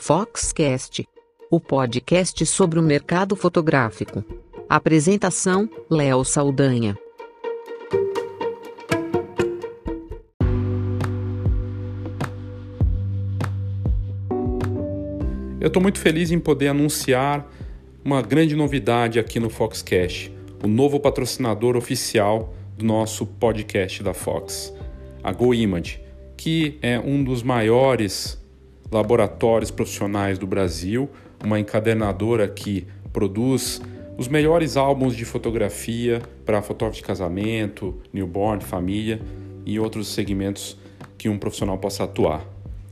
Foxcast, o podcast sobre o mercado fotográfico. Apresentação: Léo Saldanha. Eu estou muito feliz em poder anunciar uma grande novidade aqui no Foxcast, o novo patrocinador oficial do nosso podcast da Fox, a GoImage, que é um dos maiores laboratórios profissionais do Brasil, uma encadernadora que produz os melhores álbuns de fotografia para fotógrafo de casamento, newborn, família e outros segmentos que um profissional possa atuar.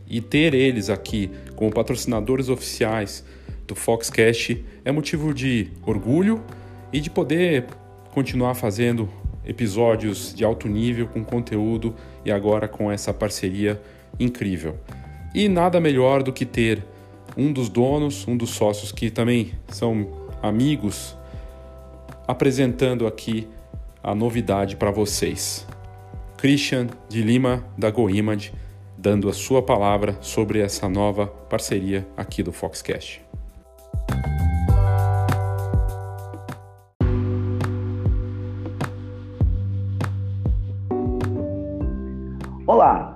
E ter eles aqui como patrocinadores oficiais do Foxcast é motivo de orgulho e de poder continuar fazendo episódios de alto nível com conteúdo e agora com essa parceria incrível. E nada melhor do que ter um dos donos, um dos sócios que também são amigos, apresentando aqui a novidade para vocês. Christian de Lima, da GoImage, dando a sua palavra sobre essa nova parceria aqui do Foxcast. Olá,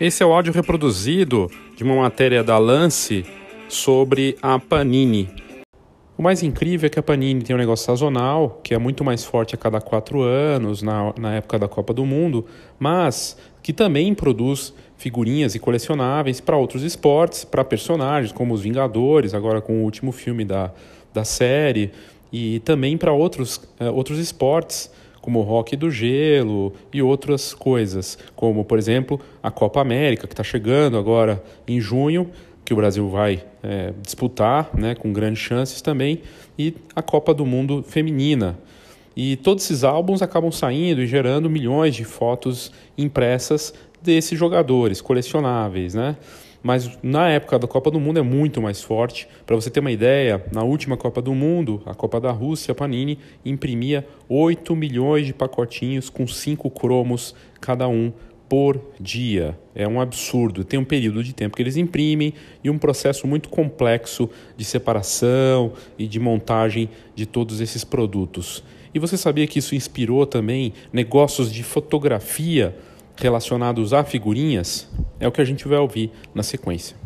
Esse é o áudio reproduzido de uma matéria da Lance sobre a Panini. O mais incrível é que a Panini tem um negócio sazonal, que é muito mais forte a cada quatro anos, na, na época da Copa do Mundo, mas que também produz figurinhas e colecionáveis para outros esportes, para personagens como os Vingadores, agora com o último filme da, da série, e também para outros, uh, outros esportes, como o hockey do gelo e outras coisas, como, por exemplo, a Copa América, que está chegando agora em junho, que o Brasil vai é, disputar, né, com grandes chances também, e a Copa do Mundo Feminina. E todos esses álbuns acabam saindo e gerando milhões de fotos impressas desses jogadores, colecionáveis, né? Mas na época da Copa do Mundo é muito mais forte. Para você ter uma ideia, na última Copa do Mundo, a Copa da Rússia, a Panini imprimia 8 milhões de pacotinhos com 5 cromos cada um por dia. É um absurdo. Tem um período de tempo que eles imprimem e um processo muito complexo de separação e de montagem de todos esses produtos. E você sabia que isso inspirou também negócios de fotografia relacionados a figurinhas? É o que a gente vai ouvir na sequência.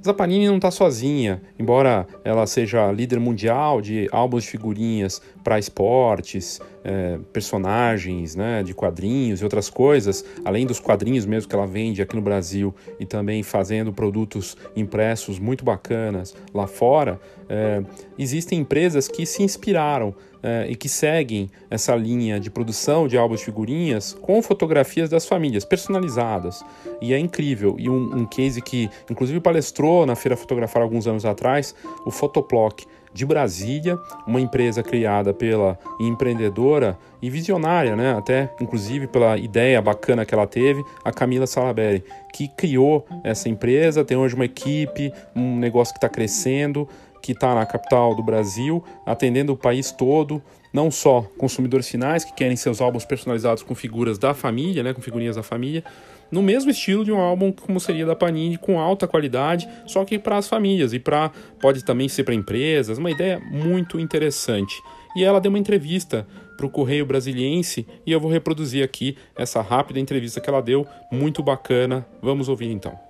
Mas a Panini não está sozinha, embora ela seja líder mundial de álbuns de figurinhas para esportes, é, personagens né, de quadrinhos e outras coisas, além dos quadrinhos mesmo que ela vende aqui no Brasil e também fazendo produtos impressos muito bacanas lá fora, é, existem empresas que se inspiraram é, e que seguem essa linha de produção de álbuns de figurinhas com fotografias das famílias personalizadas. E é incrível. E um, um case que, inclusive, palestrou na Feira Fotografar alguns anos atrás, o Photoplock de Brasília, uma empresa criada pela empreendedora e visionária, né? até inclusive pela ideia bacana que ela teve, a Camila Salaberry, que criou essa empresa, tem hoje uma equipe, um negócio que está crescendo que está na capital do Brasil, atendendo o país todo, não só consumidores finais que querem seus álbuns personalizados com figuras da família, né, com figurinhas da família, no mesmo estilo de um álbum como seria da Panini, com alta qualidade, só que para as famílias e para pode também ser para empresas, uma ideia muito interessante. E ela deu uma entrevista para o Correio Brasiliense e eu vou reproduzir aqui essa rápida entrevista que ela deu, muito bacana. Vamos ouvir então.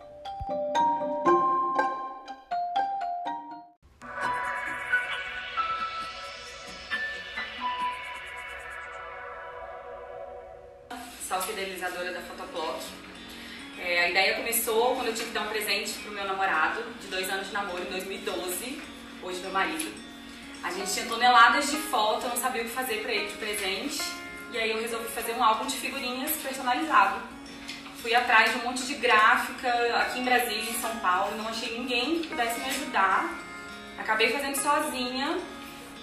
De figurinhas personalizado. Fui atrás de um monte de gráfica aqui em Brasília, em São Paulo, não achei ninguém que pudesse me ajudar. Acabei fazendo sozinha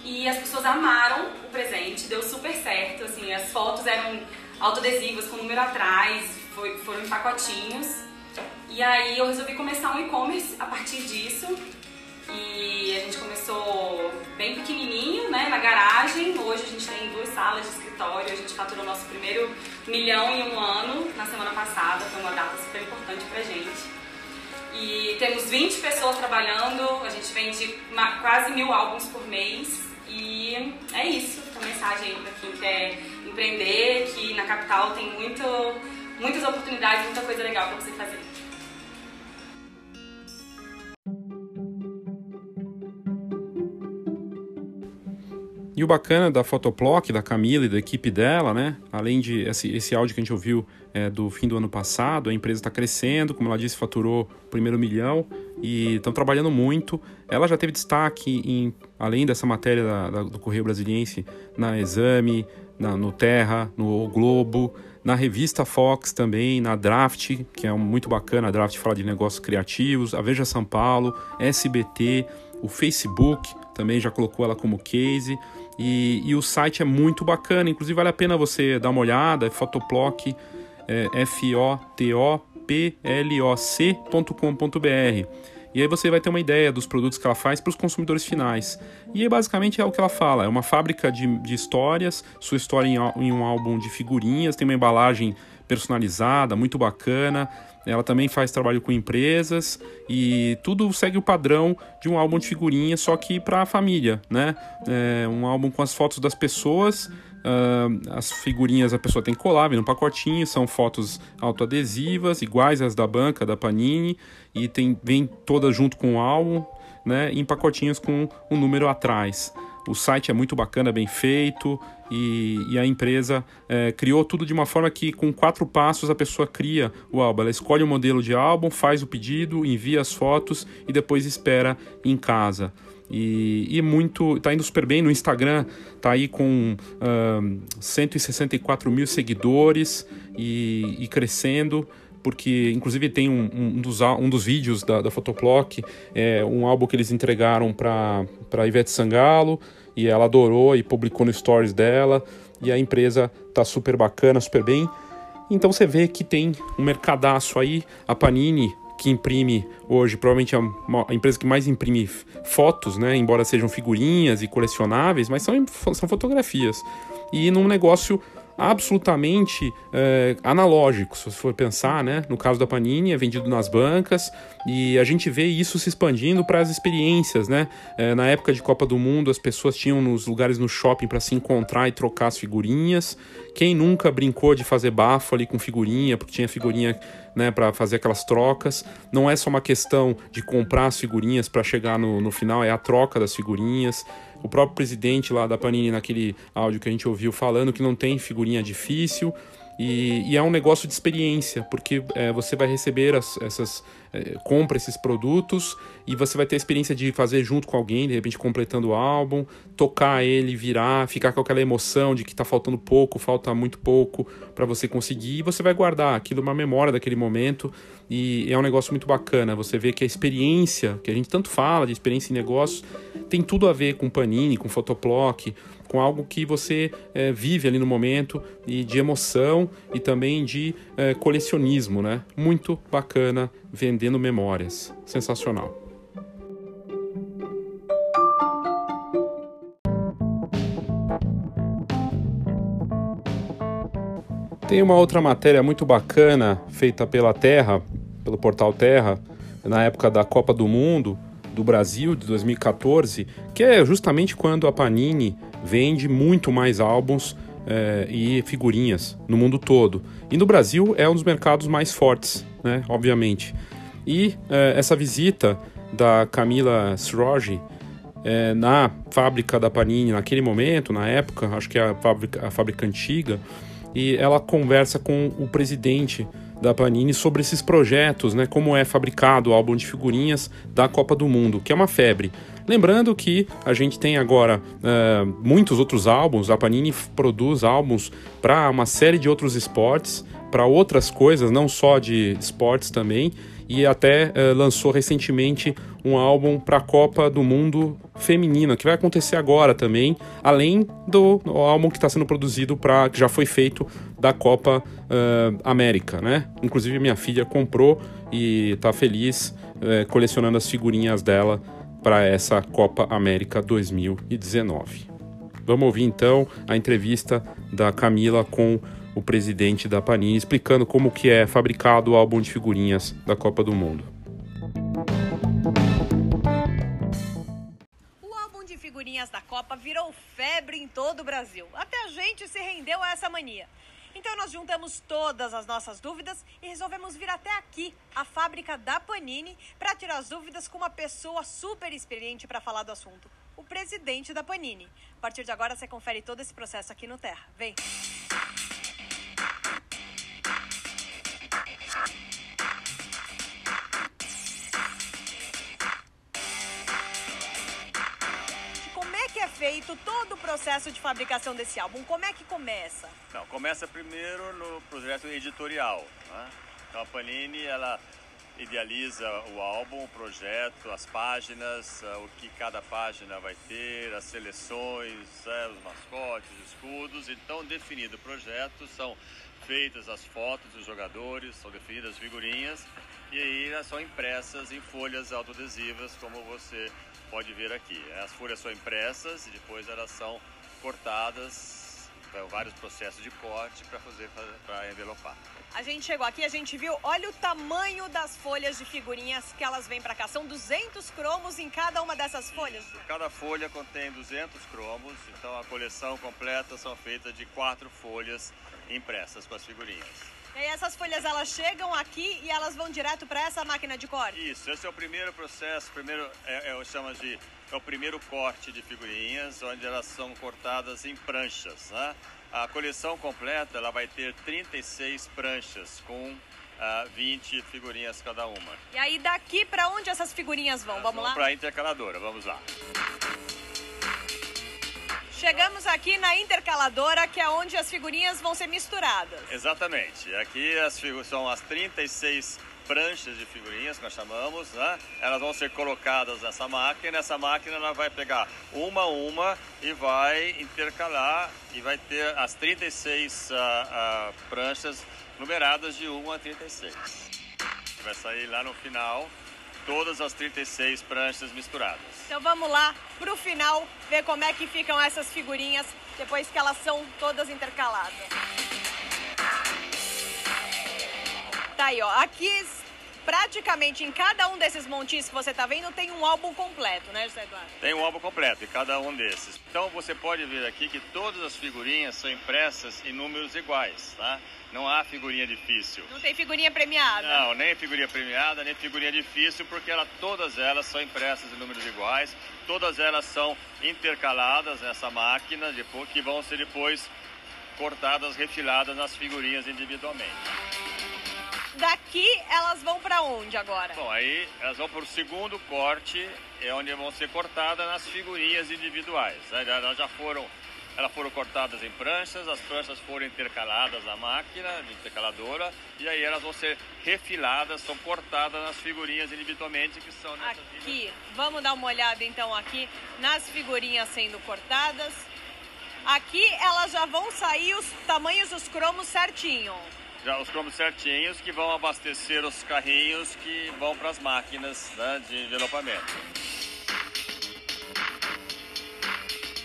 e as pessoas amaram o presente, deu super certo, assim, as fotos eram autoadesivas com número atrás, foi, foram em pacotinhos. E aí eu resolvi começar um e-commerce a partir disso. E a gente começou bem pequenininho, né, na garagem. Hoje a gente tem duas salas de escritório. A gente faturou nosso primeiro milhão em um ano na semana passada. Foi uma data super importante pra gente. E temos 20 pessoas trabalhando. A gente vende uma, quase mil álbuns por mês. E é isso. A mensagem aí pra quem quer empreender, que na capital tem muito, muitas oportunidades, muita coisa legal para você fazer. E o bacana da Fotoplock, da Camila e da equipe dela, né? Além de esse, esse áudio que a gente ouviu é, do fim do ano passado, a empresa está crescendo, como ela disse, faturou o primeiro milhão e estão trabalhando muito. Ela já teve destaque, em, além dessa matéria da, da, do Correio Brasiliense, na Exame, na, no Terra, no Globo, na revista Fox também, na Draft, que é muito bacana, a Draft fala de negócios criativos, a Veja São Paulo, SBT, o Facebook também já colocou ela como case. E, e, o site é muito bacana, inclusive vale a pena você dar uma olhada, é fotoplock, é, F-O-T-O-P-L-O-C.com.br. E aí você vai ter uma ideia dos produtos que ela faz para os consumidores finais. E aí, basicamente é o que ela fala: é uma fábrica de, de histórias, sua história em, em um álbum de figurinhas, tem uma embalagem personalizada, muito bacana. Ela também faz trabalho com empresas e tudo segue o padrão de um álbum de figurinha, só que para a família, né? É um álbum com as fotos das pessoas. Uh, as figurinhas a pessoa tem que colar, vem no pacotinho, são fotos autoadesivas, iguais às da banca, da Panini, e tem, vem todas junto com o álbum, né? Em pacotinhos com um número atrás. O site é muito bacana, bem feito e, e a empresa é, criou tudo de uma forma que, com quatro passos, a pessoa cria o álbum. Ela escolhe o modelo de álbum, faz o pedido, envia as fotos e depois espera em casa. E, e, muito tá indo super bem no Instagram tá aí com uh, 164 mil seguidores e, e crescendo porque inclusive tem um, um, dos, um dos vídeos da, da é um álbum que eles entregaram para Ivete Sangalo, e ela adorou e publicou no stories dela, e a empresa tá super bacana, super bem. Então você vê que tem um mercadaço aí, a Panini, que imprime hoje, provavelmente é a empresa que mais imprime fotos, né? Embora sejam figurinhas e colecionáveis, mas são, são fotografias. E num negócio absolutamente é, analógico, se for pensar, né? No caso da Panini, é vendido nas bancas e a gente vê isso se expandindo para as experiências, né? É, na época de Copa do Mundo, as pessoas tinham nos lugares no shopping para se encontrar e trocar as figurinhas. Quem nunca brincou de fazer bafo ali com figurinha, porque tinha figurinha né, para fazer aquelas trocas. Não é só uma questão de comprar as figurinhas para chegar no, no final, é a troca das figurinhas o próprio presidente lá da Panini, naquele áudio que a gente ouviu, falando que não tem figurinha difícil. E, e é um negócio de experiência, porque é, você vai receber as, essas. É, compra esses produtos e você vai ter a experiência de fazer junto com alguém, de repente completando o álbum, tocar ele, virar, ficar com aquela emoção de que está faltando pouco, falta muito pouco para você conseguir, e você vai guardar aquilo uma memória daquele momento. E é um negócio muito bacana. Você vê que a experiência, que a gente tanto fala de experiência em negócios, tem tudo a ver com Panini, com Fotoplock, com algo que você é, vive ali no momento e de emoção e também de é, colecionismo, né? Muito bacana vendendo memórias, sensacional. Tem uma outra matéria muito bacana feita pela Terra, pelo portal Terra, na época da Copa do Mundo, do Brasil de 2014, que é justamente quando a Panini vende muito mais álbuns é, e figurinhas no mundo todo. E no Brasil é um dos mercados mais fortes, né, obviamente. E é, essa visita da Camila Srogi é, na fábrica da Panini naquele momento, na época, acho que é a fábrica, a fábrica antiga, e ela conversa com o presidente da Panini sobre esses projetos, né, como é fabricado o álbum de figurinhas da Copa do Mundo, que é uma febre. Lembrando que a gente tem agora uh, muitos outros álbuns, a Panini produz álbuns para uma série de outros esportes, para outras coisas, não só de esportes também, e até uh, lançou recentemente um álbum para a Copa do Mundo feminina, que vai acontecer agora também, além do, álbum que está sendo produzido para que já foi feito da Copa uh, América, né? Inclusive minha filha comprou e está feliz uh, colecionando as figurinhas dela para essa Copa América 2019. Vamos ouvir então a entrevista da Camila com o presidente da Panini explicando como que é fabricado o álbum de figurinhas da Copa do Mundo. O álbum de figurinhas da Copa virou febre em todo o Brasil. Até a gente se rendeu a essa mania. Então nós juntamos todas as nossas dúvidas e resolvemos vir até aqui, a fábrica da Panini, para tirar as dúvidas com uma pessoa super experiente para falar do assunto, o presidente da Panini. A partir de agora você confere todo esse processo aqui no Terra. Vem. Feito todo o processo de fabricação desse álbum? Como é que começa? Não, começa primeiro no projeto editorial. Né? Então a Panini ela idealiza o álbum, o projeto, as páginas, uh, o que cada página vai ter, as seleções, uh, os mascotes, os escudos. Então, definido o projeto, são feitas as fotos dos jogadores, são definidas as figurinhas e aí elas são impressas em folhas autoadesivas, como você pode ver aqui. As folhas são impressas e depois elas são cortadas, então, vários processos de corte para fazer para envelopar. A gente chegou aqui, a gente viu, olha o tamanho das folhas de figurinhas que elas vêm para cá. São 200 cromos em cada uma dessas folhas? Isso. Cada folha contém 200 cromos, então a coleção completa são feitas de quatro folhas impressas com as figurinhas. E essas folhas elas chegam aqui e elas vão direto para essa máquina de corte? Isso, esse é o primeiro processo, primeiro é, é, chama de é o primeiro corte de figurinhas, onde elas são cortadas em pranchas. Né? A coleção completa ela vai ter 36 pranchas com uh, ah, 20 figurinhas cada uma. E aí daqui para onde essas figurinhas vão? Elas vamos vão lá? Para a intercaladora, vamos lá. Chegamos aqui na intercaladora, que é onde as figurinhas vão ser misturadas. Exatamente. Aqui as são as 36 pranchas de figurinhas que nós chamamos, né? Elas vão ser colocadas nessa máquina. Essa máquina ela vai pegar uma a uma e vai intercalar e vai ter as 36 uh, uh, pranchas numeradas de 1 a 36. Vai sair lá no final todas as 36 pranchas misturadas. Então vamos lá para o final ver como é que ficam essas figurinhas depois que elas são todas intercaladas. Tá aí, ó. Aqui praticamente em cada um desses montinhos que você está vendo tem um álbum completo, né, José Eduardo? Tem um álbum completo em cada um desses. Então você pode ver aqui que todas as figurinhas são impressas em números iguais, tá? Não há figurinha difícil. Não tem figurinha premiada? Não, nem figurinha premiada, nem figurinha difícil, porque ela, todas elas são impressas em números iguais, todas elas são intercaladas nessa máquina, depois, que vão ser depois cortadas, refiladas nas figurinhas individualmente. Daqui elas vão para onde agora? Bom, aí elas vão para o segundo corte, é onde vão ser cortadas nas figurinhas individuais. Elas já foram, elas foram cortadas em pranchas, as pranchas foram intercaladas na máquina de intercaladora e aí elas vão ser refiladas, são cortadas nas figurinhas individualmente que são nessas Aqui, vamos dar uma olhada então aqui nas figurinhas sendo cortadas. Aqui elas já vão sair os tamanhos dos cromos certinho já os cromos certinhos que vão abastecer os carrinhos que vão para as máquinas né, de envelopamento.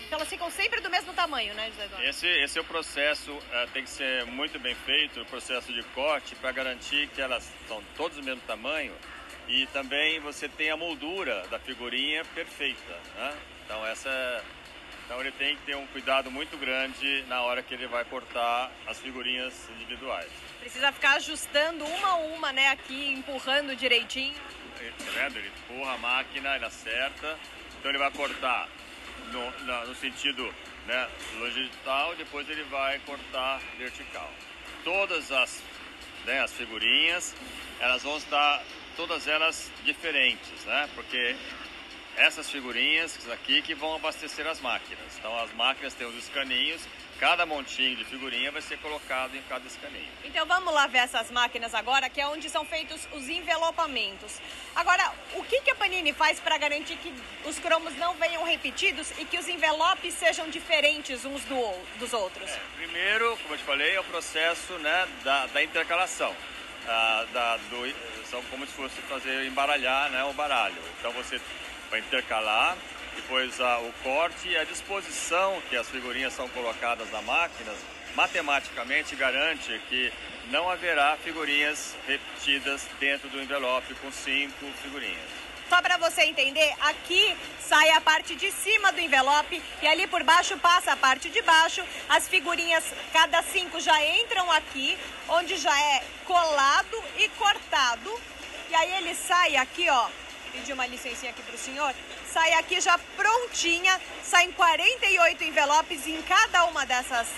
Então elas ficam sempre do mesmo tamanho, né, José Eduardo? Esse, esse é o processo, uh, tem que ser muito bem feito, o processo de corte, para garantir que elas são todas do mesmo tamanho e também você tem a moldura da figurinha perfeita, né? Então essa então ele tem que ter um cuidado muito grande na hora que ele vai cortar as figurinhas individuais. Precisa ficar ajustando uma a uma, né, aqui, empurrando direitinho. Vendo? Ele empurra a máquina, ele acerta, então ele vai cortar no, no sentido né, longitudinal, depois ele vai cortar vertical. Todas as, né, as figurinhas, elas vão estar todas elas diferentes, né? Porque essas figurinhas aqui que vão abastecer as máquinas. Então as máquinas têm os escaninhos, cada montinho de figurinha vai ser colocado em cada escaninho. Então vamos lá ver essas máquinas agora, que é onde são feitos os envelopamentos. Agora, o que, que a Panini faz para garantir que os cromos não venham repetidos e que os envelopes sejam diferentes uns do, dos outros? É, primeiro, como eu te falei, é o processo né, da, da intercalação. Ah, da, do, são como se fosse fazer embaralhar né, o baralho. Então você vai intercalar, depois ah, o corte e a disposição que as figurinhas são colocadas na máquina, matematicamente garante que não haverá figurinhas repetidas dentro do envelope com cinco figurinhas. Só para você entender, aqui sai a parte de cima do envelope e ali por baixo passa a parte de baixo. As figurinhas, cada cinco já entram aqui, onde já é colado e cortado. E aí ele sai aqui, ó, pedi uma licencinha aqui para o senhor, sai aqui já prontinha, saem 48 envelopes em cada uma dessas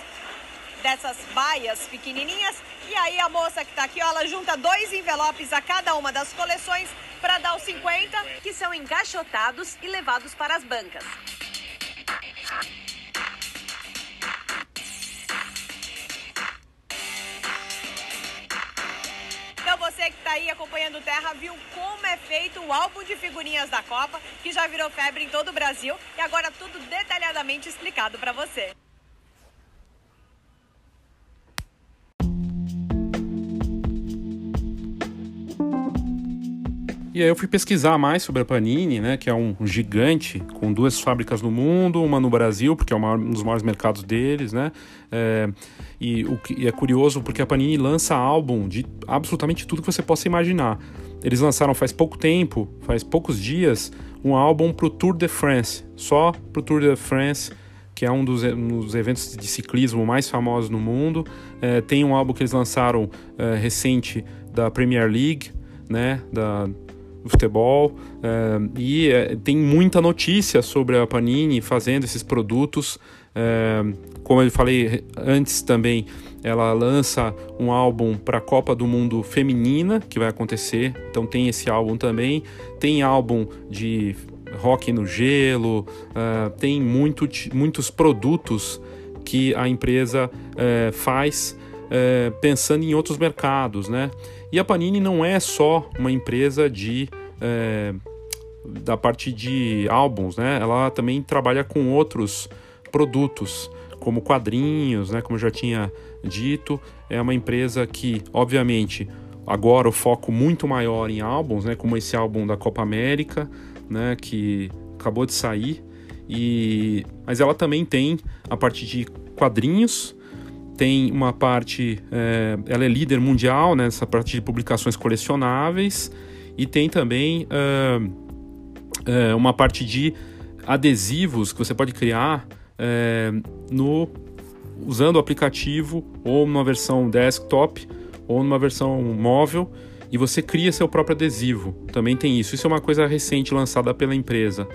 dessas baias pequenininhas. E aí a moça que está aqui, ó, ela junta dois envelopes a cada uma das coleções para dar os 50 que são encaixotados e levados para as bancas. Você que está aí acompanhando Terra viu como é feito o álbum de figurinhas da Copa, que já virou febre em todo o Brasil e agora tudo detalhadamente explicado para você. E aí eu fui pesquisar mais sobre a Panini, né, que é um gigante com duas fábricas no mundo, uma no Brasil, porque é um dos maiores mercados deles, né? É, e, o, e é curioso porque a Panini lança álbum de absolutamente tudo que você possa imaginar. Eles lançaram faz pouco tempo, faz poucos dias, um álbum pro Tour de France, só pro Tour de France, que é um dos, um dos eventos de ciclismo mais famosos no mundo. É, tem um álbum que eles lançaram é, recente da Premier League, né, da, futebol uh, e uh, tem muita notícia sobre a Panini fazendo esses produtos. Uh, como eu falei antes também, ela lança um álbum para a Copa do Mundo Feminina, que vai acontecer, então tem esse álbum também. Tem álbum de rock no gelo, tem muito, muitos produtos que a empresa faz pensando em outros mercados, né? E a Panini não é só uma empresa de é, da parte de álbuns, né? Ela também trabalha com outros produtos, como quadrinhos, né? Como eu já tinha dito, é uma empresa que, obviamente, agora o foco muito maior em álbuns, né? Como esse álbum da Copa América, né? Que acabou de sair. E mas ela também tem a parte de quadrinhos tem uma parte, é, ela é líder mundial nessa né, parte de publicações colecionáveis e tem também uh, uma parte de adesivos que você pode criar no usando o aplicativo ou numa versão desktop ou numa versão móvel e você cria seu próprio adesivo. Também tem isso. Isso é uma coisa recente lançada pela empresa.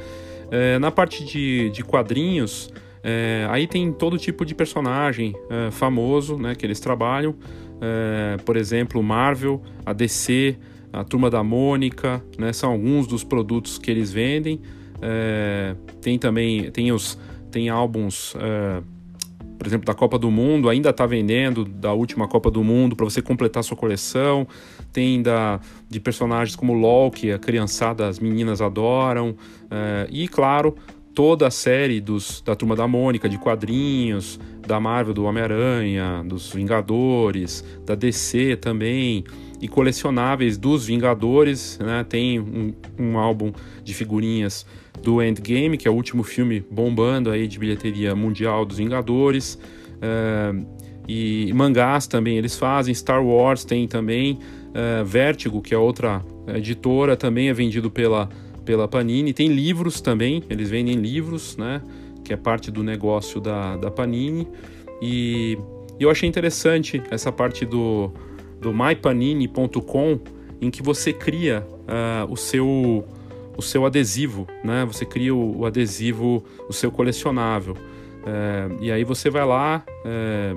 na parte de, de quadrinhos, é, aí tem todo tipo de personagem é, famoso né, que eles trabalham, é, por exemplo, Marvel, a DC, a Turma da Mônica, né, são alguns dos produtos que eles vendem. tem também tem os tem álbuns, por exemplo, da Copa do Mundo, ainda está vendendo da última Copa do Mundo para você completar sua coleção. Tem da, de personagens como LOL, que a criançada, as meninas adoram. e claro, toda a série dos, da Turma da Mônica, de quadrinhos, da Marvel, do Homem-Aranha, dos Vingadores, da DC também, e colecionáveis dos Vingadores. Né? Tem um, um álbum de figurinhas do Endgame, que é o último filme bombando aí de bilheteria mundial dos Vingadores. Uh, e mangás também eles fazem, Star Wars tem também, uh, Vertigo, que é outra editora, também é vendido pela, pela Panini. Tem livros também, eles vendem livros, né? Que é parte do negócio da, da Panini. E eu achei interessante essa parte do, do mypanini.com, em que você cria uh, o seu o seu adesivo, né? Você cria o, o adesivo, o seu colecionável. É, e aí você vai lá, é,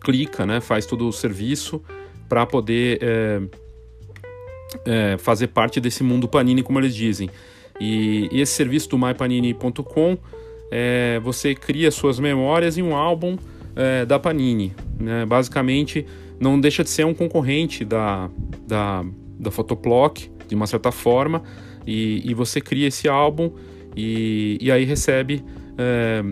clica, né? Faz todo o serviço para poder é, é, fazer parte desse mundo Panini, como eles dizem. E, e esse serviço do mypanini.com, é, você cria suas memórias em um álbum é, da Panini. Né? Basicamente, não deixa de ser um concorrente da, da, da Photoplock, de uma certa forma, e, e você cria esse álbum e, e aí recebe é,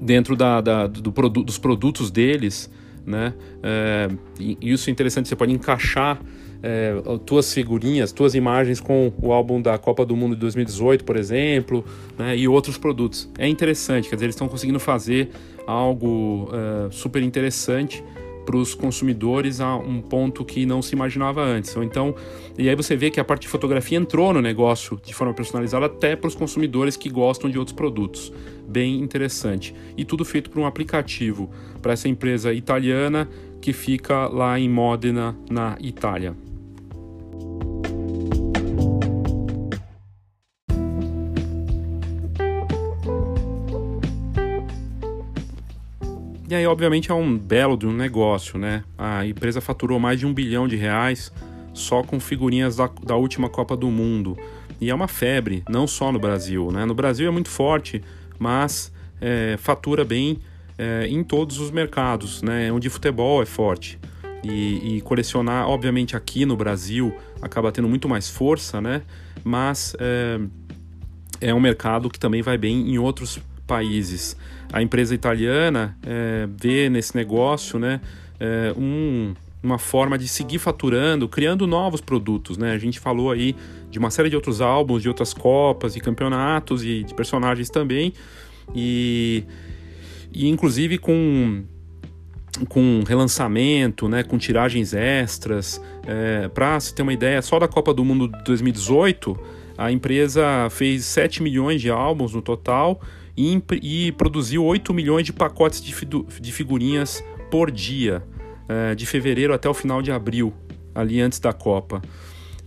dentro da, da do produ dos produtos deles, né? É, isso é interessante, você pode encaixar é, tuas figurinhas, tuas imagens com o álbum da Copa do Mundo de 2018, por exemplo, né? e outros produtos. É interessante, quer dizer, eles estão conseguindo fazer algo é, super interessante para os consumidores a um ponto que não se imaginava antes. Então, e aí você vê que a parte de fotografia entrou no negócio de forma personalizada até para os consumidores que gostam de outros produtos. Bem interessante. E tudo feito por um aplicativo para essa empresa italiana que fica lá em Modena, na Itália. E aí, obviamente, é um belo de um negócio, né? A empresa faturou mais de um bilhão de reais só com figurinhas da, da última Copa do Mundo. E é uma febre, não só no Brasil, né? No Brasil é muito forte, mas é, fatura bem é, em todos os mercados, né? Onde futebol é forte. E, e, colecionar, obviamente, aqui no Brasil acaba tendo muito mais força, né? Mas é, é um mercado que também vai bem em outros países a empresa italiana é, vê nesse negócio né, é, um, uma forma de seguir faturando, criando novos produtos. Né? A gente falou aí de uma série de outros álbuns, de outras copas e campeonatos e de personagens também. E, e inclusive com com relançamento, né, com tiragens extras. É, Para se ter uma ideia, só da Copa do Mundo de 2018, a empresa fez 7 milhões de álbuns no total e, e produziu 8 milhões de pacotes de, de figurinhas por dia, é, de fevereiro até o final de abril, ali antes da Copa.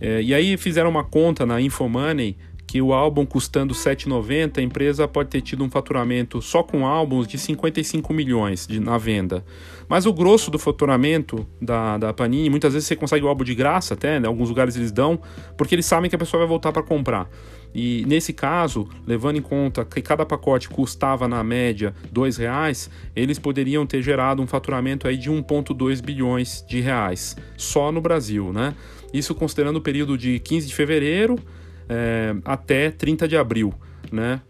É, e aí fizeram uma conta na Infomoney que o álbum custando 7,90, a empresa pode ter tido um faturamento só com álbuns de 55 milhões de, na venda. Mas o grosso do faturamento da, da Panini, muitas vezes você consegue o álbum de graça até, né? alguns lugares eles dão, porque eles sabem que a pessoa vai voltar para comprar. E nesse caso, levando em conta que cada pacote custava na média R$ reais, eles poderiam ter gerado um faturamento aí de 1,2 bilhões de reais só no Brasil, né? Isso considerando o período de 15 de fevereiro é, até 30 de abril, né?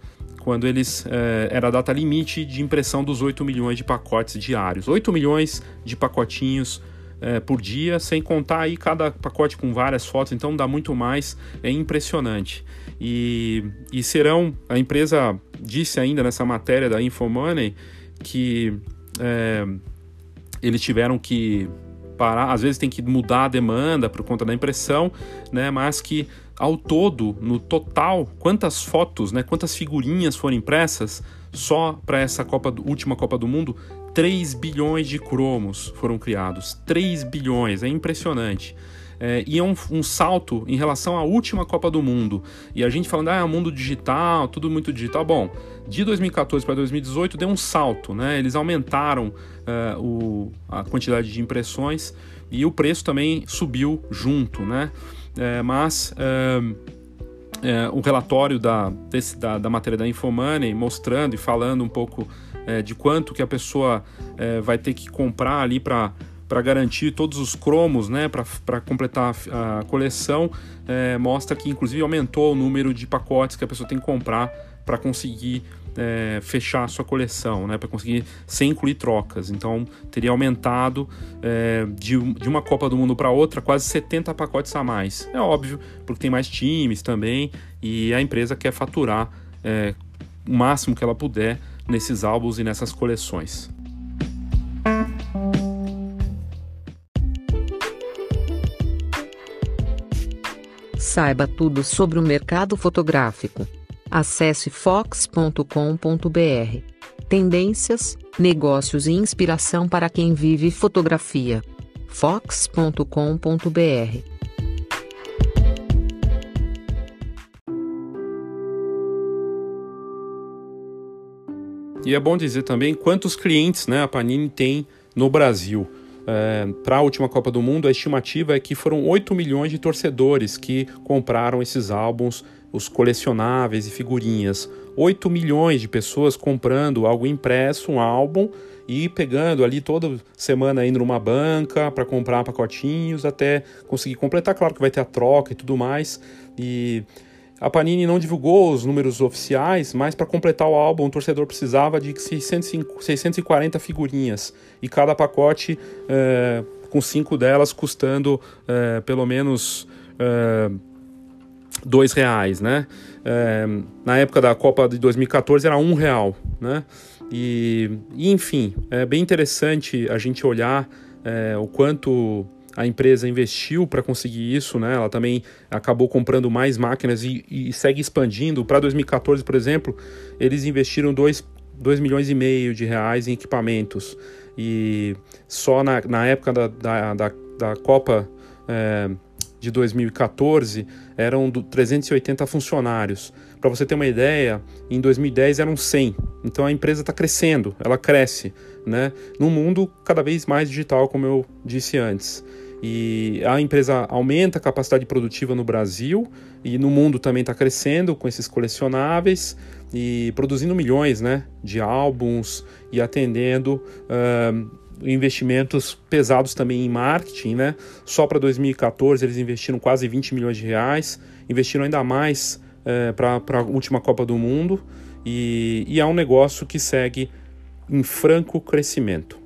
Quando eles é, era a data limite de impressão dos 8 milhões de pacotes diários. 8 milhões de pacotinhos é, por dia, sem contar aí cada pacote com várias fotos, então dá muito mais, é impressionante. E, e serão, a empresa disse ainda nessa matéria da Infomoney que é, eles tiveram que parar, às vezes tem que mudar a demanda por conta da impressão, né, mas que ao todo, no total, quantas fotos, né, quantas figurinhas foram impressas só para essa Copa, última Copa do Mundo, 3 bilhões de cromos foram criados. 3 bilhões, é impressionante. É, e é um, um, salto em relação à última Copa do Mundo. E a gente falando, ah, mundo digital, tudo muito digital. Bom, de 2014 para 2018 deu um salto, né? Eles aumentaram uh, o, a quantidade de impressões e o preço também subiu junto, né? É, mas é, o relatório da, desse, da, da, matéria da Infomoney mostrando e falando um pouco é, de quanto que a pessoa é, vai ter que comprar ali para para garantir todos os cromos, né, para completar a, a coleção, é, mostra que inclusive aumentou o número de pacotes que a pessoa tem que comprar para conseguir é, fechar a sua coleção, né, para conseguir sem incluir trocas. Então teria aumentado é, de, de, uma Copa do Mundo para outra quase 70 pacotes a mais. É óbvio, porque tem mais times também e a empresa quer faturar é, o máximo que ela puder nesses álbuns e nessas coleções. Saiba tudo sobre o mercado fotográfico. Acesse fox.com.br. Tendências, negócios e inspiração para quem vive fotografia. fox.com.br. E é bom dizer também quantos clientes né, a Panini tem no Brasil. É, para a última Copa do Mundo, a estimativa é que foram 8 milhões de torcedores que compraram esses álbuns os colecionáveis e figurinhas. 8 milhões de pessoas comprando algo impresso, um álbum, e pegando ali toda semana indo numa banca para comprar pacotinhos até conseguir completar. Claro que vai ter a troca e tudo mais. E a Panini não divulgou os números oficiais, mas para completar o álbum o torcedor precisava de 640 figurinhas e cada pacote é, com cinco delas custando é, pelo menos é, dois reais, né? É, na época da Copa de 2014 era um real, né? E, e enfim, é bem interessante a gente olhar o quanto a empresa investiu para conseguir isso, né? Ela também acabou comprando mais máquinas e, e segue expandindo. Para 2014, por exemplo, eles investiram 2 milhões e meio de reais em equipamentos. E só na, na época da, da, da, da Copa é, de 2014 eram 380 funcionários. Para você ter uma ideia, em 2010 eram 100. Então a empresa está crescendo, ela cresce, né? Num mundo cada vez mais digital, como eu disse antes. E a empresa aumenta a capacidade produtiva no Brasil e no mundo também está crescendo com esses colecionáveis e produzindo milhões né, de álbuns e atendendo. Uh, investimentos pesados também em marketing, né? Só para 2014 eles investiram quase 20 milhões de reais, investiram ainda mais para a última Copa do Mundo e, e é um negócio que segue em franco crescimento.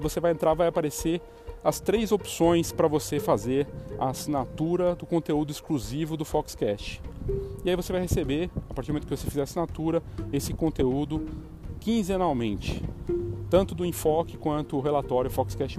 Você vai entrar, vai aparecer as três opções para você fazer a assinatura do conteúdo exclusivo do Foxcast. E aí você vai receber, a partir do momento que você fizer a assinatura, esse conteúdo quinzenalmente, tanto do enfoque quanto o relatório Foxcast.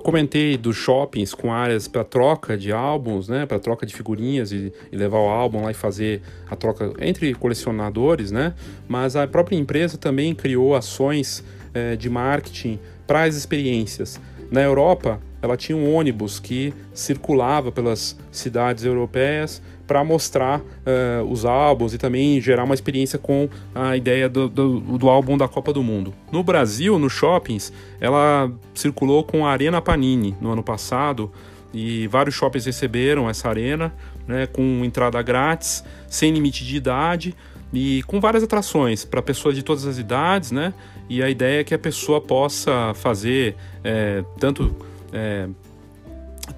Eu comentei dos shoppings com áreas para troca de álbuns, né, para troca de figurinhas e, e, levar o álbum lá e fazer a troca entre colecionadores, né? Mas a própria empresa também criou ações é, de marketing para as experiências. Na Europa, ela tinha um ônibus que circulava pelas cidades europeias para mostrar uh, os álbuns e também gerar uma experiência com a ideia do, do, do, álbum da Copa do Mundo. No Brasil, nos shoppings, ela circulou com a Arena Panini no ano passado e vários shoppings receberam essa arena né, com entrada grátis, sem limite de idade e com várias atrações para pessoas de todas as idades, né? E a ideia é que a pessoa possa fazer é, tanto é,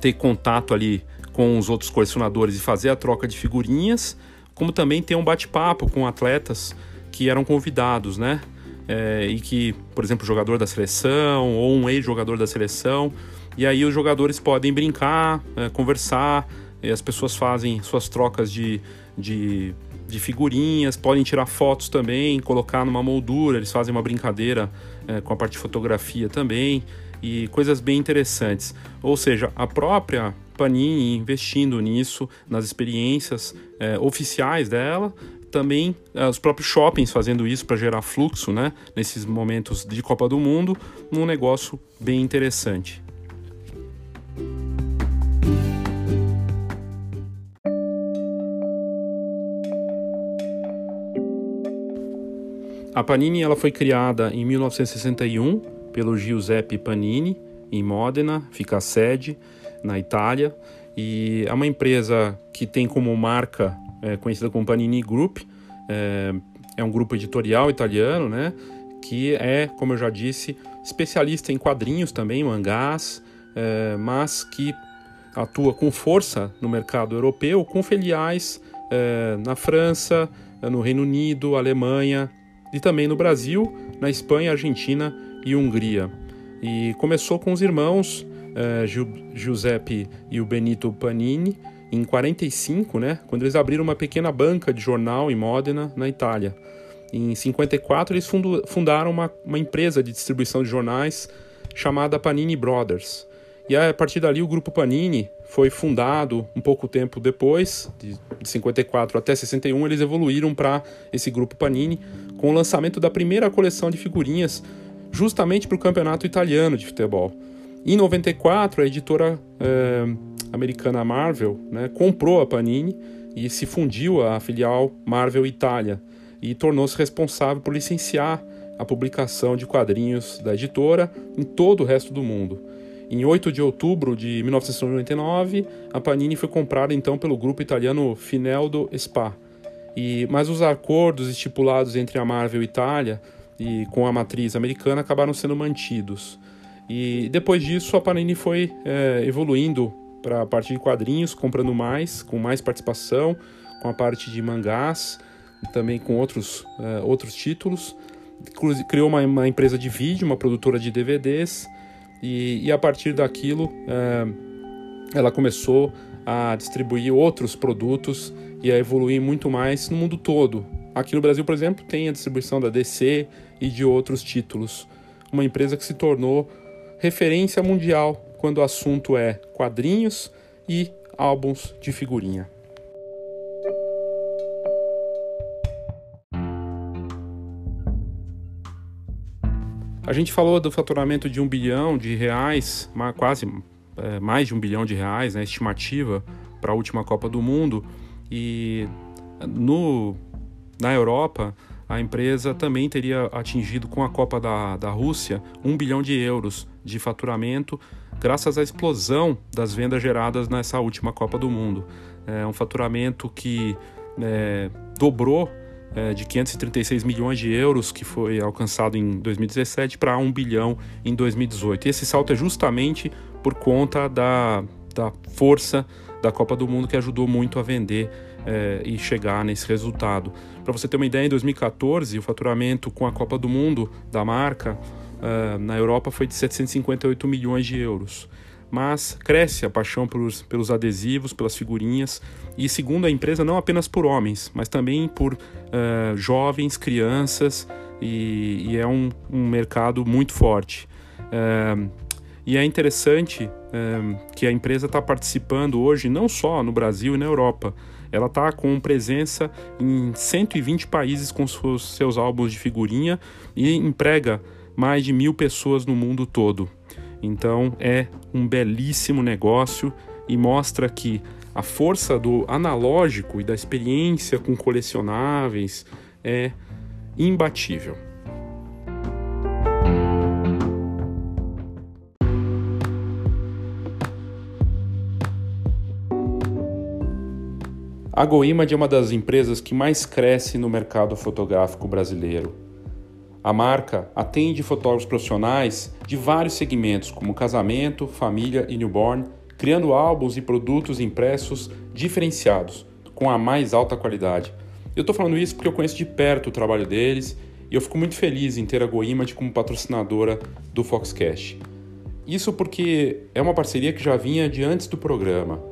ter contato ali com os outros colecionadores e fazer a troca de figurinhas, como também ter um bate-papo com atletas que eram convidados, né? É, e que, por exemplo, jogador da seleção ou um ex-jogador da seleção, e aí os jogadores podem brincar, é, conversar, as pessoas fazem suas trocas de, de, de, figurinhas, podem tirar fotos também, colocar numa moldura, eles fazem uma brincadeira é, com a parte de fotografia também, e coisas bem interessantes. Ou seja, a própria Panini investindo nisso, nas experiências é, oficiais dela, também é, os próprios shoppings fazendo isso para gerar fluxo, né, nesses momentos de Copa do Mundo, um negócio bem interessante. A Panini ela foi criada em 1961 pelo Giuseppe Panini em Modena, fica a sede na Itália, e é uma empresa que tem como marca é, conhecida como Panini Group, é, é, um grupo editorial italiano, né, que é, como eu já disse, especialista em quadrinhos também, mangás, é, mas que atua com força no mercado europeu, com filiais é, na França, no Reino Unido, Alemanha e também no Brasil, na Espanha, Argentina e Hungria. E começou com os irmãos uh, Giuseppe e o Benito Panini em 45, né, quando eles abriram uma pequena banca de jornal em Modena, na Itália. Em 54 eles fundaram uma, uma empresa de distribuição de jornais chamada Panini Brothers. E a partir dali o grupo Panini foi fundado um pouco tempo depois, de 54 até 61, eles evoluíram para esse grupo Panini com o lançamento da primeira coleção de figurinhas justamente para o campeonato italiano de futebol. Em 94, a editora eh, americana Marvel né, comprou a Panini e se fundiu à filial Marvel Itália e tornou-se responsável por licenciar a publicação de quadrinhos da editora em todo o resto do mundo. Em 8 de outubro de 1999, a Panini foi comprada então pelo grupo italiano Fineldo Spa. E, mas os acordos estipulados entre a Marvel Itália e com a matriz americana acabaram sendo mantidos. E depois disso a Panini foi é, evoluindo para a parte de quadrinhos, comprando mais, com mais participação, com a parte de mangás, também com outros, é, outros títulos. Criou uma, uma empresa de vídeo, uma produtora de DVDs e, e a partir daquilo, é, ela começou a distribuir outros produtos e a evoluir muito mais no mundo todo. Aqui no Brasil, por exemplo, tem a distribuição da DC e de outros títulos. Uma empresa que se tornou referência mundial quando o assunto é quadrinhos e álbuns de figurinha. A gente falou do faturamento de um bilhão de reais, quase é, mais de um bilhão de reais, né, estimativa para a última Copa do Mundo. E no, na Europa, a empresa também teria atingido com a Copa da, da Rússia um bilhão de euros de faturamento, graças à explosão das vendas geradas nessa última Copa do Mundo. É um faturamento que é, dobrou é, de 536 milhões de euros, que foi alcançado em 2017, para 1 bilhão em 2018. E esse salto é justamente por conta da, da força da Copa do Mundo que ajudou muito a vender é, e chegar nesse resultado. Para você ter uma ideia, em 2014, o faturamento com a Copa do Mundo da marca uh, na Europa foi de 758 milhões de euros mas cresce a paixão pelos, pelos adesivos, pelas figurinhas e, segundo a empresa, não apenas por homens, mas também por uh, jovens, crianças e, e é um, um, mercado muito forte. Uh, e é interessante que a empresa está participando hoje não só no Brasil e na Europa, ela está com presença em 120 países com seus, seus álbuns de figurinha e emprega mais de mil pessoas no mundo todo. Então é um belíssimo negócio e mostra que a força do analógico e da experiência com colecionáveis é imbatível. A Goimad é uma das empresas que mais cresce no mercado fotográfico brasileiro. A marca atende fotógrafos profissionais de vários segmentos, como casamento, família e newborn, criando álbuns e produtos impressos diferenciados, com a mais alta qualidade. Eu estou falando isso porque eu conheço de perto o trabalho deles e eu fico muito feliz em ter a Goimad como patrocinadora do Foxcast. Isso porque é uma parceria que já vinha de antes do programa.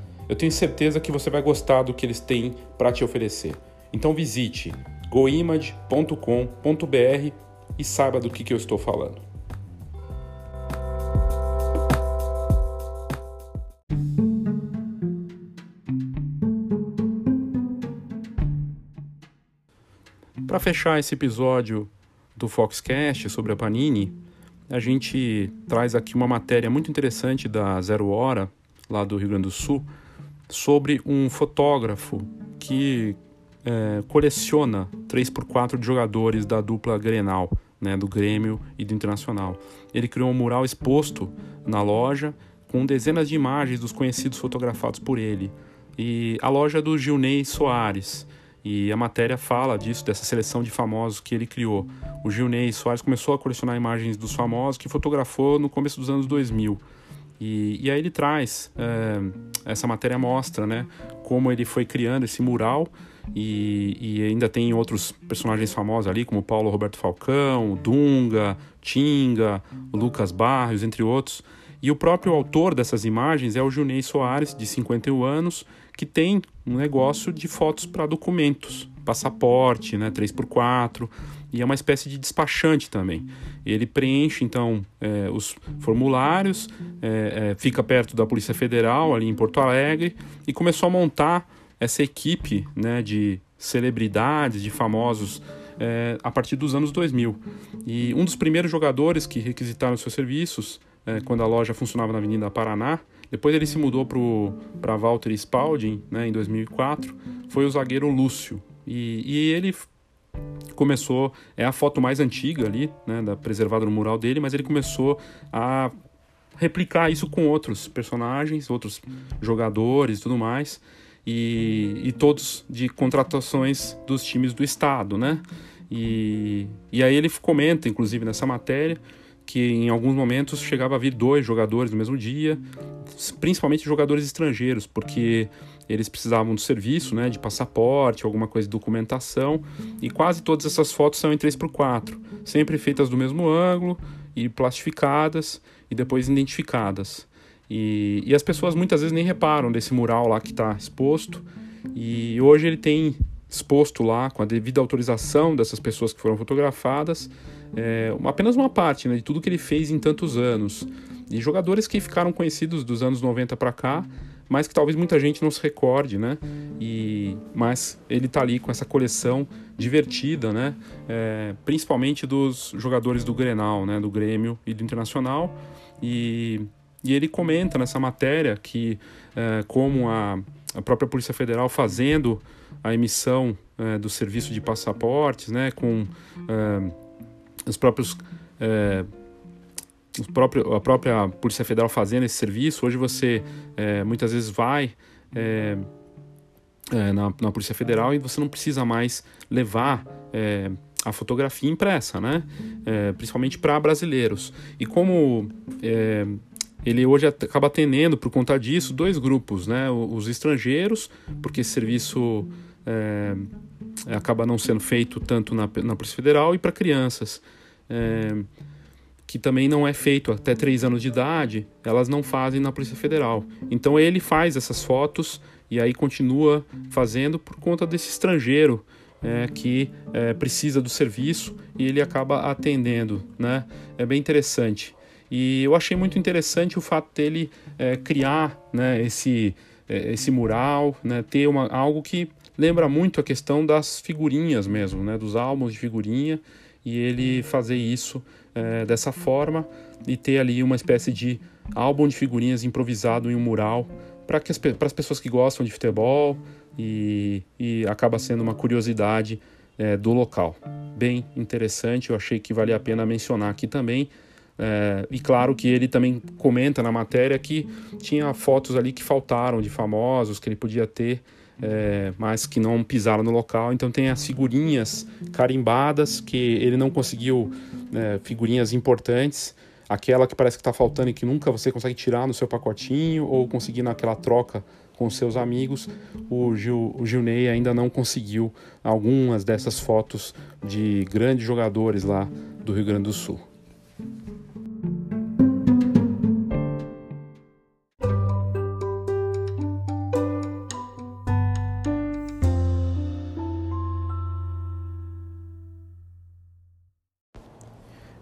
Eu tenho certeza que você vai gostar do que eles têm para te oferecer. Então visite goimage.com.br e saiba do que, que eu estou falando. Para fechar esse episódio do Foxcast sobre a Panini, a gente traz aqui uma matéria muito interessante da Zero Hora, lá do Rio Grande do Sul, sobre um fotógrafo que é, coleciona 3x4 de jogadores da dupla Grenal, né, do Grêmio e do Internacional. Ele criou um mural exposto na loja com dezenas de imagens dos conhecidos fotografados por ele. E a loja é do Gilney Soares. E a matéria fala disso, dessa seleção de famosos que ele criou. O Gilney Soares começou a colecionar imagens dos famosos que fotografou no começo dos anos 2000. E, e aí ele traz, é, essa matéria mostra né, como ele foi criando esse mural e, e, ainda tem outros personagens famosos ali, como Paulo Roberto Falcão, Dunga, Tinga, Lucas Barrios, entre outros. E o próprio autor dessas imagens é o Junei Soares, de 51 anos, que tem um negócio de fotos para documentos, passaporte, né, 3x4, e é uma espécie de despachante também. Ele preenche, então, é, os formulários, é, é, fica perto da Polícia Federal, ali em Porto Alegre, e começou a montar essa equipe né, de celebridades, de famosos, é, a partir dos anos 2000. E um dos primeiros jogadores que requisitaram seus serviços, é, quando a loja funcionava na Avenida Paraná, depois ele se mudou para Walter Spalding, né, em 2004, foi o zagueiro Lúcio. E, e ele começou, é a foto mais antiga ali, né, da, preservada no mural dele, mas ele começou a replicar isso com outros personagens, outros jogadores e tudo mais e, e todos de contratações dos times do estado, né? E, e aí ele comenta, inclusive nessa matéria, que em alguns momentos chegava a vir dois jogadores no mesmo dia, principalmente jogadores estrangeiros, porque eles precisavam do serviço, né, de passaporte, alguma coisa de documentação, e quase todas essas fotos são em 3x4, sempre feitas do mesmo ângulo e plastificadas e depois identificadas. E, e as pessoas muitas vezes nem reparam desse mural lá que está exposto. E hoje ele tem exposto lá, com a devida autorização dessas pessoas que foram fotografadas, é, apenas uma parte né, de tudo que ele fez em tantos anos. E jogadores que ficaram conhecidos dos anos 90 para cá, mas que talvez muita gente não se recorde, né? E, mas ele está ali com essa coleção divertida, né? É, principalmente dos jogadores do Grenal, né? Do Grêmio e do Internacional. E e ele comenta nessa matéria que, é, como a, a própria Polícia Federal fazendo a emissão é, do serviço de passaportes, né, com é, os próprios é, próprio, a própria Polícia Federal fazendo esse serviço. Hoje você é, muitas vezes vai é, na, na, Polícia Federal e você não precisa mais levar a fotografia impressa, né? principalmente para brasileiros. E como ele hoje acaba atendendo, por conta disso, dois grupos, né? Os estrangeiros, porque esse serviço é, acaba não sendo feito tanto na, na Polícia Federal, e para crianças, é, que também não é feito até 3 anos de idade, elas não fazem na Polícia Federal. Então ele faz essas fotos e aí continua fazendo por conta desse estrangeiro é, que é, precisa do serviço e ele acaba atendendo, né? É bem interessante. E eu achei muito interessante o fato dele é, criar né, esse, é, esse mural, né, ter uma, algo que lembra muito a questão das figurinhas mesmo, né, dos álbuns de figurinha, e ele fazer isso é, dessa forma e ter ali uma espécie de álbum de figurinhas improvisado em um mural para as, as pessoas que gostam de futebol e, e acaba sendo uma curiosidade é, do local. Bem interessante, eu achei que valia a pena mencionar aqui também. É, e claro que ele também comenta na matéria que tinha fotos ali que faltaram de famosos que ele podia ter, é, mas que não pisaram no local. Então tem as figurinhas carimbadas que ele não conseguiu, é, figurinhas importantes, aquela que parece que está faltando e que nunca você consegue tirar no seu pacotinho ou conseguir naquela troca com seus amigos. O, Gil, o Gilney ainda não conseguiu algumas dessas fotos de grandes jogadores lá do Rio Grande do Sul.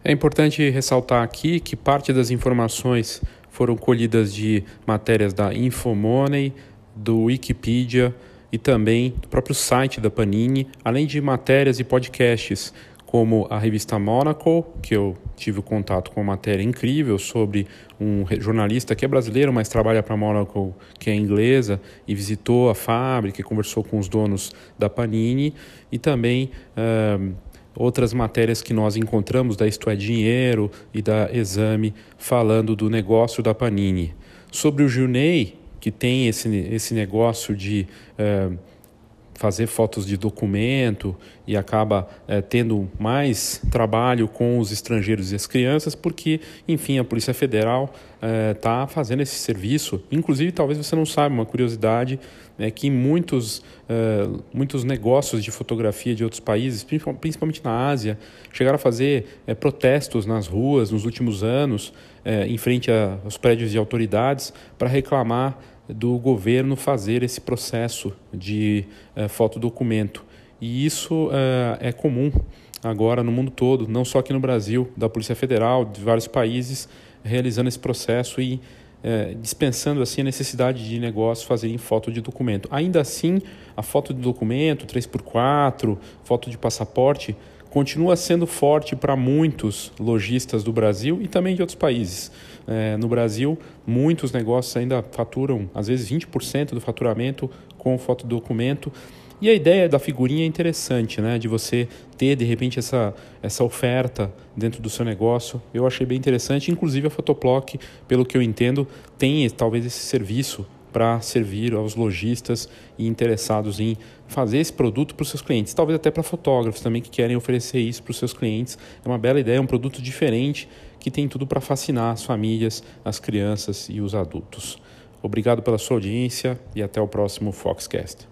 É importante ressaltar aqui que parte das informações foram colhidas de matérias da Infomoney, do Wikipedia e também do próprio site da Panini, além de matérias e podcasts como a revista Monaco, que eu tive contato com uma matéria incrível sobre um jornalista que é brasileiro, mas trabalha para a Monaco, que é inglesa, e visitou a fábrica e conversou com os donos da Panini, e também uh, outras matérias que nós encontramos da Isto é Dinheiro e da Exame falando do negócio da Panini. Sobre o Junei, que tem esse, esse negócio de uh, fazer fotos de documento e acaba é, tendo mais trabalho com os estrangeiros e as crianças, porque, enfim, a Polícia Federal está é, fazendo esse serviço. Inclusive, talvez você não saiba, uma curiosidade é que muitos, é, muitos negócios de fotografia de outros países, principalmente na Ásia, chegaram a fazer protestos nas ruas nos últimos anos, em frente aos prédios de autoridades, para reclamar do governo fazer esse processo de uh, fotodocumento. E isso uh, é comum agora no mundo todo, não só aqui no Brasil, da Polícia Federal, de vários países realizando esse processo e uh, dispensando assim a necessidade de negócios fazerem foto de documento. Ainda assim, a foto de documento, 3x4, foto de passaporte, continua sendo forte para muitos lojistas do Brasil e também de outros países. É, no Brasil, muitos negócios ainda faturam, às vezes, 20% do faturamento com fotodocumento. E a ideia da figurinha é interessante, né? De você ter, de repente, essa, essa oferta dentro do seu negócio. Eu achei bem interessante. Inclusive, a Photoplock, pelo que eu entendo, tem talvez esse serviço para servir aos lojistas e interessados em fazer esse produto para os seus clientes, talvez até para fotógrafos também que querem oferecer isso para os seus clientes. É uma bela ideia, é um produto diferente que tem tudo para fascinar as famílias, as crianças e os adultos. Obrigado pela sua audiência e até o próximo Foxcast.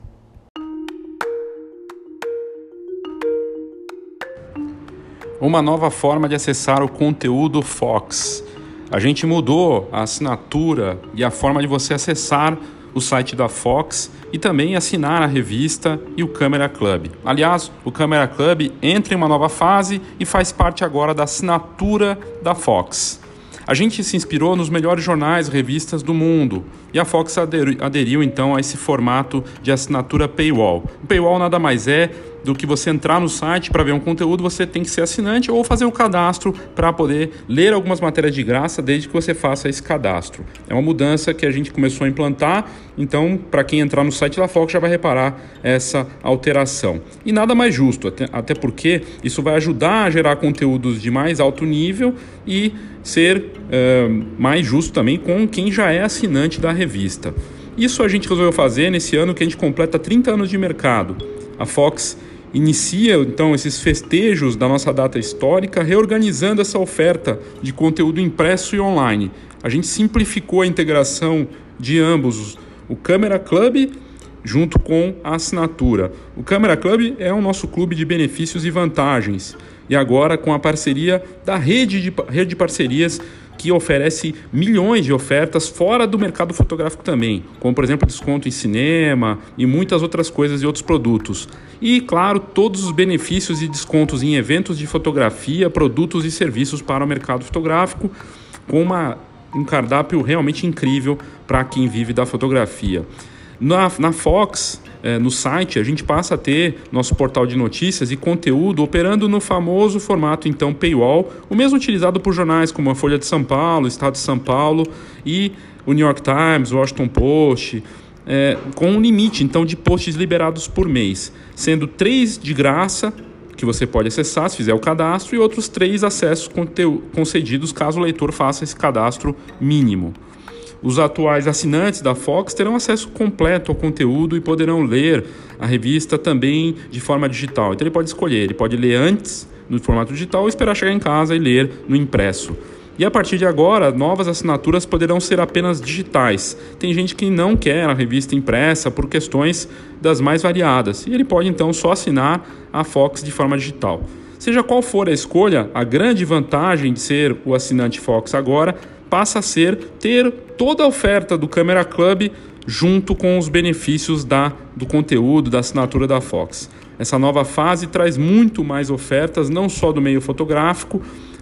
Uma nova forma de acessar o conteúdo Fox. A gente mudou a assinatura e a forma de você acessar o site da Fox e também assinar a revista e o Câmera Club. Aliás, o Câmera Club entra em uma nova fase e faz parte agora da assinatura da Fox. A gente se inspirou nos melhores jornais e revistas do mundo e a Fox aderiu, aderiu então a esse formato de assinatura paywall. O paywall nada mais é do que você entrar no site para ver um conteúdo, você tem que ser assinante ou fazer o cadastro para poder ler algumas matérias de graça desde que você faça esse cadastro. É uma mudança que a gente começou a implantar, então para quem entrar no site da Fox já vai reparar essa alteração. E nada mais justo, até, até porque isso vai ajudar a gerar conteúdos de mais alto nível e ser uh, mais justo também com quem já é assinante da revista. Isso a gente resolveu fazer nesse ano que a gente completa 30 anos de mercado. A Fox inicia então esses festejos da nossa data histórica, reorganizando essa oferta de conteúdo impresso e online. A gente simplificou a integração de ambos, o Câmera Club junto com a assinatura. O Câmera Club é o nosso clube de benefícios e vantagens. E agora com a parceria da rede de, rede de parcerias que oferece milhões de ofertas fora do mercado fotográfico também, como por exemplo desconto em cinema e muitas outras coisas e outros produtos. E claro, todos os benefícios e descontos em eventos de fotografia, produtos e serviços para o mercado fotográfico, com uma, um cardápio realmente incrível para quem vive da fotografia. Na, na Fox, é, no site, a gente passa a ter nosso portal de notícias e conteúdo operando no famoso formato então paywall, o mesmo utilizado por jornais como a Folha de São Paulo, Estado de São Paulo e o New York Times, Washington Post, é, com um limite então de posts liberados por mês, sendo três de graça que você pode acessar se fizer o cadastro e outros três acessos concedidos caso o leitor faça esse cadastro mínimo. Os atuais assinantes da Fox terão acesso completo ao conteúdo e poderão ler a revista também de forma digital. Então ele pode escolher, ele pode ler antes no formato digital ou esperar chegar em casa e ler no impresso. E a partir de agora, novas assinaturas poderão ser apenas digitais. Tem gente que não quer a revista impressa por questões das mais variadas, e ele pode então só assinar a Fox de forma digital. Seja qual for a escolha, a grande vantagem de ser o assinante Fox agora passa a ser ter toda a oferta do Camera Club junto com os benefícios da, do conteúdo, da assinatura da Fox. Essa nova fase traz muito mais ofertas, não só do meio fotográfico,